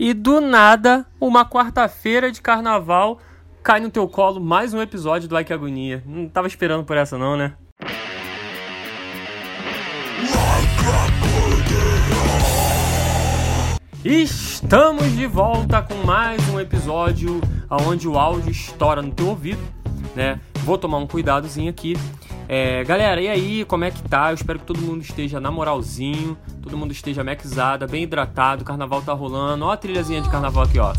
e do nada, uma quarta-feira de carnaval, cai no teu colo mais um episódio do Like Agonia. Não tava esperando por essa não, né? Estamos de volta com mais um episódio onde o áudio estoura no teu ouvido, né? Vou tomar um cuidadozinho aqui. É, galera, e aí, como é que tá? Eu espero que todo mundo esteja na moralzinho, todo mundo esteja maxada, bem hidratado, carnaval tá rolando. Ó a trilhazinha de carnaval aqui, ó.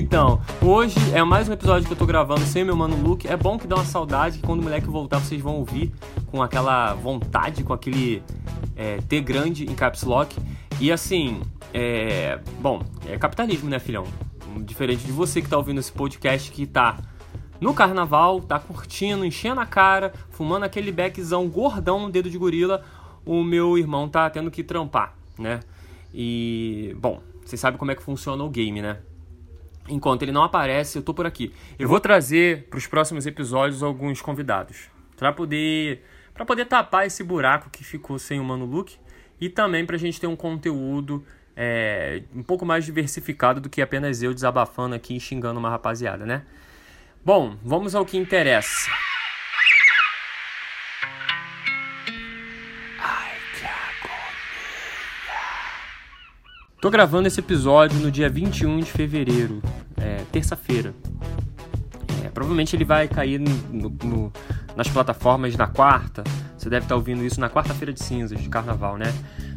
Então, hoje é mais um episódio que eu tô gravando sem meu mano Luke. É bom que dá uma saudade que quando o moleque voltar vocês vão ouvir com aquela vontade, com aquele é, T grande em caps lock. E assim, é. Bom, é capitalismo, né, filhão? Diferente de você que tá ouvindo esse podcast que tá no carnaval, tá curtindo, enchendo a cara, fumando aquele beckzão gordão, dedo de gorila, o meu irmão tá tendo que trampar, né? E, bom, vocês sabem como é que funciona o game, né? Enquanto ele não aparece, eu tô por aqui. Eu vou trazer para os próximos episódios alguns convidados para poder para poder tapar esse buraco que ficou sem o Mano Luke e também para a gente ter um conteúdo é, um pouco mais diversificado do que apenas eu desabafando aqui e xingando uma rapaziada, né? Bom, vamos ao que interessa. Tô gravando esse episódio no dia 21 de fevereiro, terça-feira. É, provavelmente ele vai cair no, no, nas plataformas na quarta. Você deve estar ouvindo isso na quarta-feira de cinzas de carnaval, né?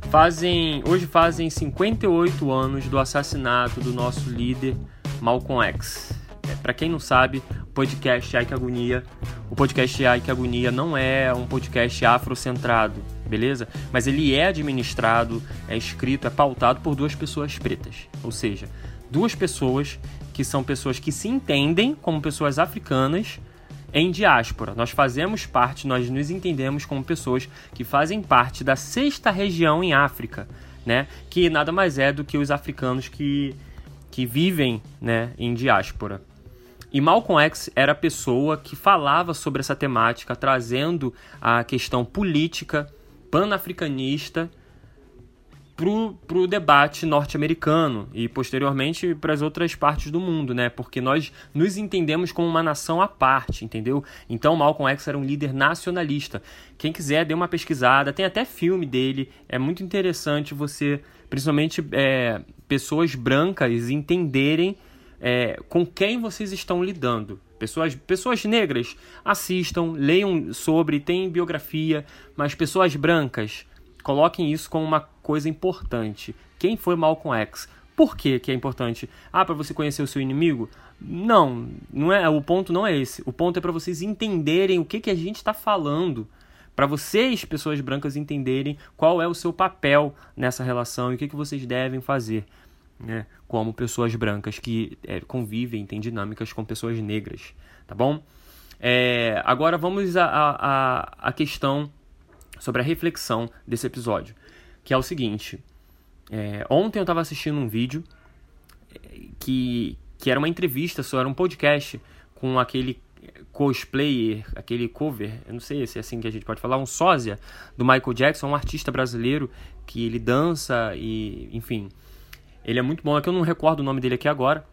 Fazem, hoje fazem 58 anos do assassinato do nosso líder Malcolm X. É, para quem não sabe, o podcast Ai Que Agonia, o podcast Ai Que Agonia não é um podcast afrocentrado beleza? Mas ele é administrado, é escrito, é pautado por duas pessoas pretas. Ou seja, duas pessoas que são pessoas que se entendem como pessoas africanas em diáspora. Nós fazemos parte, nós nos entendemos como pessoas que fazem parte da sexta região em África, né? Que nada mais é do que os africanos que, que vivem né, em diáspora. E Malcolm X era a pessoa que falava sobre essa temática, trazendo a questão política panafricanista para o debate norte-americano e posteriormente para as outras partes do mundo, né? Porque nós nos entendemos como uma nação à parte, entendeu? Então Malcolm X era um líder nacionalista. Quem quiser dê uma pesquisada, tem até filme dele. É muito interessante você, principalmente é, pessoas brancas, entenderem é, com quem vocês estão lidando. Pessoas, pessoas negras assistam, leiam sobre, tem biografia, mas pessoas brancas coloquem isso como uma coisa importante. Quem foi Malcolm X? Por que, que é importante? Ah, para você conhecer o seu inimigo? Não, não é. O ponto não é esse. O ponto é para vocês entenderem o que, que a gente está falando. Para vocês, pessoas brancas, entenderem qual é o seu papel nessa relação e o que, que vocês devem fazer né, como pessoas brancas que é, convivem, têm dinâmicas com pessoas negras, tá bom? É, agora vamos à questão sobre a reflexão desse episódio, que é o seguinte. É, ontem eu estava assistindo um vídeo é, que, que era uma entrevista, só era um podcast com aquele cosplayer, aquele cover, eu não sei se é assim que a gente pode falar, um sósia do Michael Jackson, um artista brasileiro que ele dança e, enfim, ele é muito bom, é que eu não recordo o nome dele aqui agora,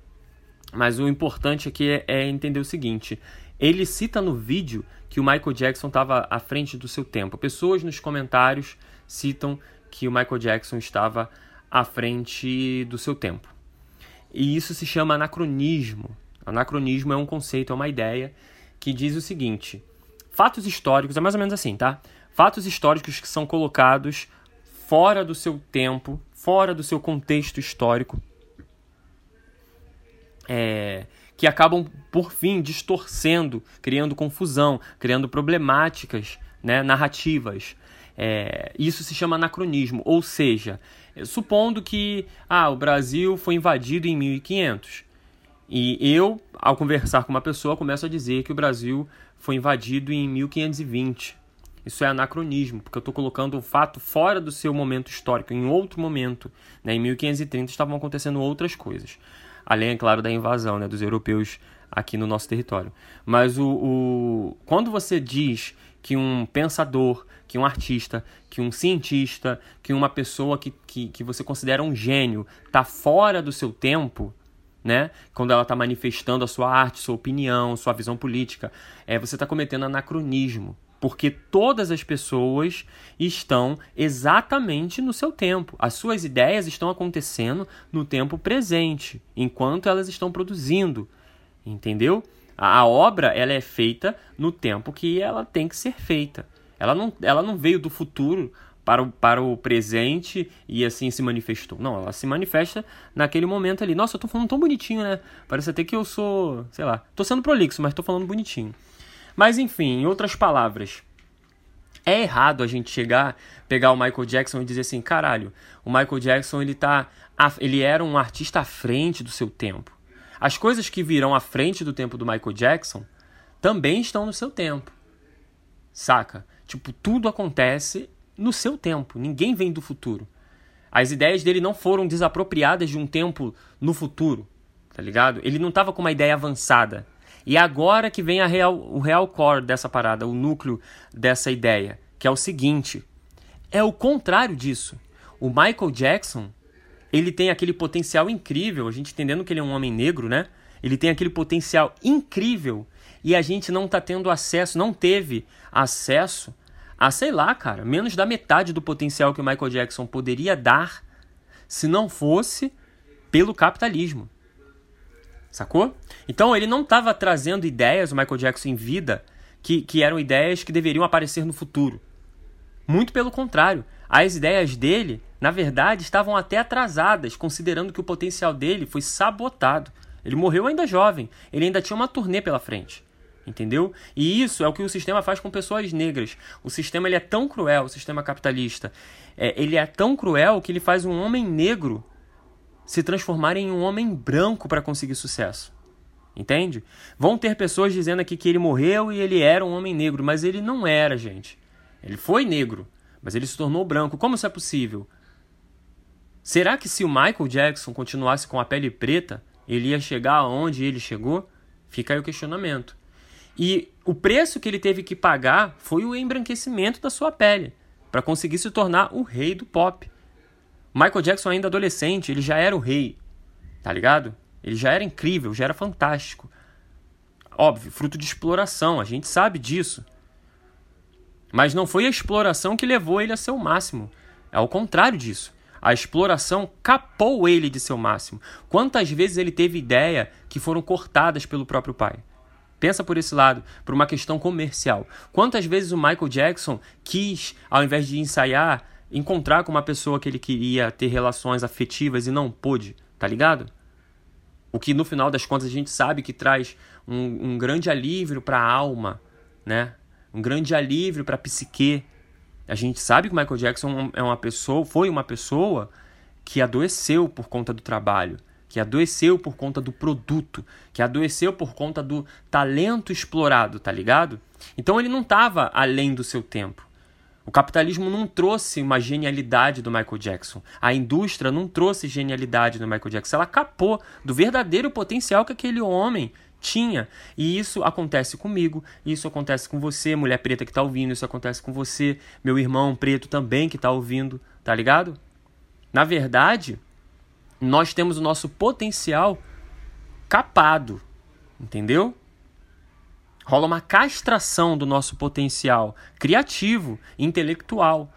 mas o importante aqui é, é entender o seguinte: ele cita no vídeo que o Michael Jackson estava à frente do seu tempo. Pessoas nos comentários citam que o Michael Jackson estava à frente do seu tempo. E isso se chama anacronismo. Anacronismo é um conceito, é uma ideia que diz o seguinte: fatos históricos, é mais ou menos assim, tá? Fatos históricos que são colocados fora do seu tempo, fora do seu contexto histórico, é, que acabam, por fim, distorcendo, criando confusão, criando problemáticas né, narrativas. É, isso se chama anacronismo, ou seja, supondo que ah, o Brasil foi invadido em 1500 e eu, ao conversar com uma pessoa, começo a dizer que o Brasil foi invadido em 1520. Isso é anacronismo, porque eu estou colocando o fato fora do seu momento histórico, em outro momento. Né? Em 1530 estavam acontecendo outras coisas. Além, é claro, da invasão né, dos europeus aqui no nosso território. Mas o, o, quando você diz que um pensador, que um artista, que um cientista, que uma pessoa que, que, que você considera um gênio está fora do seu tempo, né? Quando ela está manifestando a sua arte, sua opinião, sua visão política, é, você está cometendo anacronismo. Porque todas as pessoas estão exatamente no seu tempo. As suas ideias estão acontecendo no tempo presente, enquanto elas estão produzindo. Entendeu? A, obra ela é feita no tempo que ela tem que ser feita. Ela não, ela não veio do futuro para o, para o presente e assim se manifestou. Não, ela se manifesta naquele momento ali. Nossa, eu tô falando tão bonitinho, né? Parece até que eu sou, sei lá, tô sendo prolixo, mas tô falando bonitinho. Mas enfim, em outras palavras, é errado a gente chegar, pegar o Michael Jackson e dizer assim, caralho, o Michael Jackson ele tá, ele era um artista à frente do seu tempo. As coisas que virão à frente do tempo do Michael Jackson também estão no seu tempo. Saca? Tipo, tudo acontece no seu tempo. Ninguém vem do futuro. As ideias dele não foram desapropriadas de um tempo no futuro, tá ligado? Ele não tava com uma ideia avançada. E agora que vem real, o real core dessa parada, o núcleo dessa ideia, que é o seguinte: é o contrário disso. O Michael Jackson, ele tem aquele potencial incrível, a gente entendendo que ele é um homem negro, né? Ele tem aquele potencial incrível e a gente não tá tendo acesso, não teve acesso a, sei lá, cara, menos da metade do potencial que o Michael Jackson poderia dar se não fosse pelo capitalismo. Sacou? Então ele não estava trazendo ideias, o Michael Jackson em vida, que, que eram ideias que deveriam aparecer no futuro. Muito pelo contrário, as ideias dele, na verdade, estavam até atrasadas, considerando que o potencial dele foi sabotado. Ele morreu ainda jovem, ele ainda tinha uma turnê pela frente. Entendeu? E isso é o que o sistema faz com pessoas negras. O sistema ele é tão cruel, o sistema capitalista. É, ele é tão cruel que ele faz um homem negro se transformar em um homem branco para conseguir sucesso. Entende? Vão ter pessoas dizendo aqui que ele morreu e ele era um homem negro, mas ele não era, gente. Ele foi negro, mas ele se tornou branco. Como isso é possível? Será que se o Michael Jackson continuasse com a pele preta, ele ia chegar aonde ele chegou? Fica aí o questionamento. E o preço que ele teve que pagar foi o embranquecimento da sua pele, para conseguir se tornar o rei do pop. Michael Jackson ainda adolescente, ele já era o rei, tá ligado? Ele já era incrível, já era fantástico. Óbvio, fruto de exploração, a gente sabe disso. Mas não foi a exploração que levou ele a seu máximo. É o contrário disso. A exploração capou ele de seu máximo. Quantas vezes ele teve ideia que foram cortadas pelo próprio pai? Pensa por esse lado, por uma questão comercial. Quantas vezes o Michael Jackson quis, ao invés de ensaiar, encontrar com uma pessoa que ele queria ter relações afetivas e não pôde, tá ligado? O que no final das contas a gente sabe que traz um, um grande alívio para a alma, né? Um grande alívio para a psique. A gente sabe que o Michael Jackson é uma pessoa, foi uma pessoa que adoeceu por conta do trabalho, que adoeceu por conta do produto, que adoeceu por conta do talento explorado, tá ligado? Então ele não estava além do seu tempo. O capitalismo não trouxe uma genialidade do Michael Jackson. A indústria não trouxe genialidade do Michael Jackson. Ela capou do verdadeiro potencial que aquele homem tinha. E isso acontece comigo, isso acontece com você, mulher preta que está ouvindo, isso acontece com você, meu irmão preto também que está ouvindo, tá ligado? Na verdade, nós temos o nosso potencial capado, entendeu? rola uma castração do nosso potencial criativo, intelectual,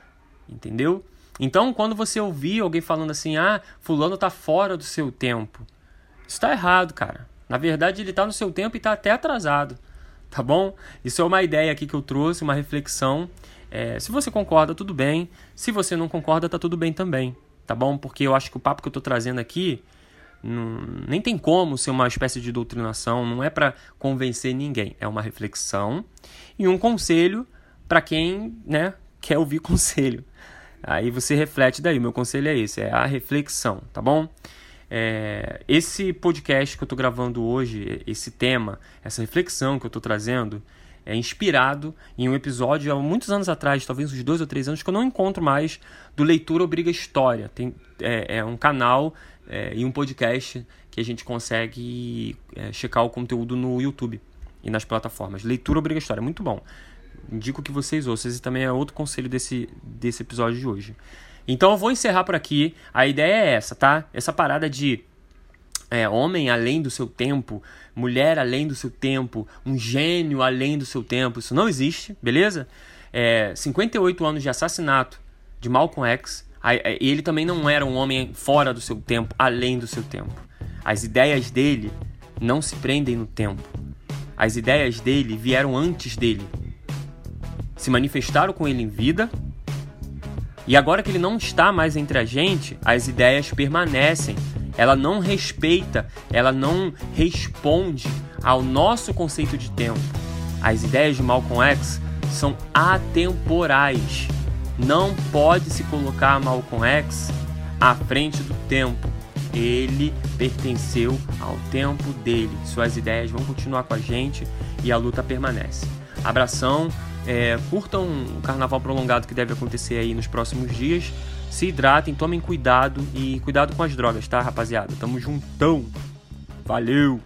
entendeu? Então, quando você ouvir alguém falando assim, ah, fulano tá fora do seu tempo, isso tá errado, cara. Na verdade, ele tá no seu tempo e tá até atrasado, tá bom? Isso é uma ideia aqui que eu trouxe, uma reflexão. É, se você concorda, tudo bem. Se você não concorda, tá tudo bem também, tá bom? Porque eu acho que o papo que eu tô trazendo aqui não, nem tem como ser uma espécie de doutrinação, não é para convencer ninguém, é uma reflexão e um conselho para quem né, quer ouvir conselho. Aí você reflete daí, meu conselho é esse, é a reflexão, tá bom? É, esse podcast que eu estou gravando hoje, esse tema, essa reflexão que eu estou trazendo, é inspirado em um episódio há muitos anos atrás, talvez uns dois ou três anos, que eu não encontro mais, do Leitura Obriga História. Tem, é, é um canal é, e um podcast que a gente consegue é, checar o conteúdo no YouTube e nas plataformas. Leitura Obriga História, muito bom. Indico que vocês ouçam. Esse também é outro conselho desse, desse episódio de hoje. Então eu vou encerrar por aqui. A ideia é essa, tá? Essa parada de é, homem além do seu tempo, mulher além do seu tempo, um gênio além do seu tempo. Isso não existe, beleza? É, 58 anos de assassinato de Malcolm X. Ele também não era um homem fora do seu tempo, além do seu tempo. As ideias dele não se prendem no tempo. As ideias dele vieram antes dele. Se manifestaram com ele em vida. E agora que ele não está mais entre a gente, as ideias permanecem ela não respeita, ela não responde ao nosso conceito de tempo. As ideias de Malcolm X são atemporais. Não pode se colocar Malcolm X à frente do tempo. Ele pertenceu ao tempo dele. Suas ideias vão continuar com a gente e a luta permanece. Abração, é, curtam o carnaval prolongado que deve acontecer aí nos próximos dias se hidratem, tomem cuidado e cuidado com as drogas, tá, rapaziada? Tamo juntão. Valeu!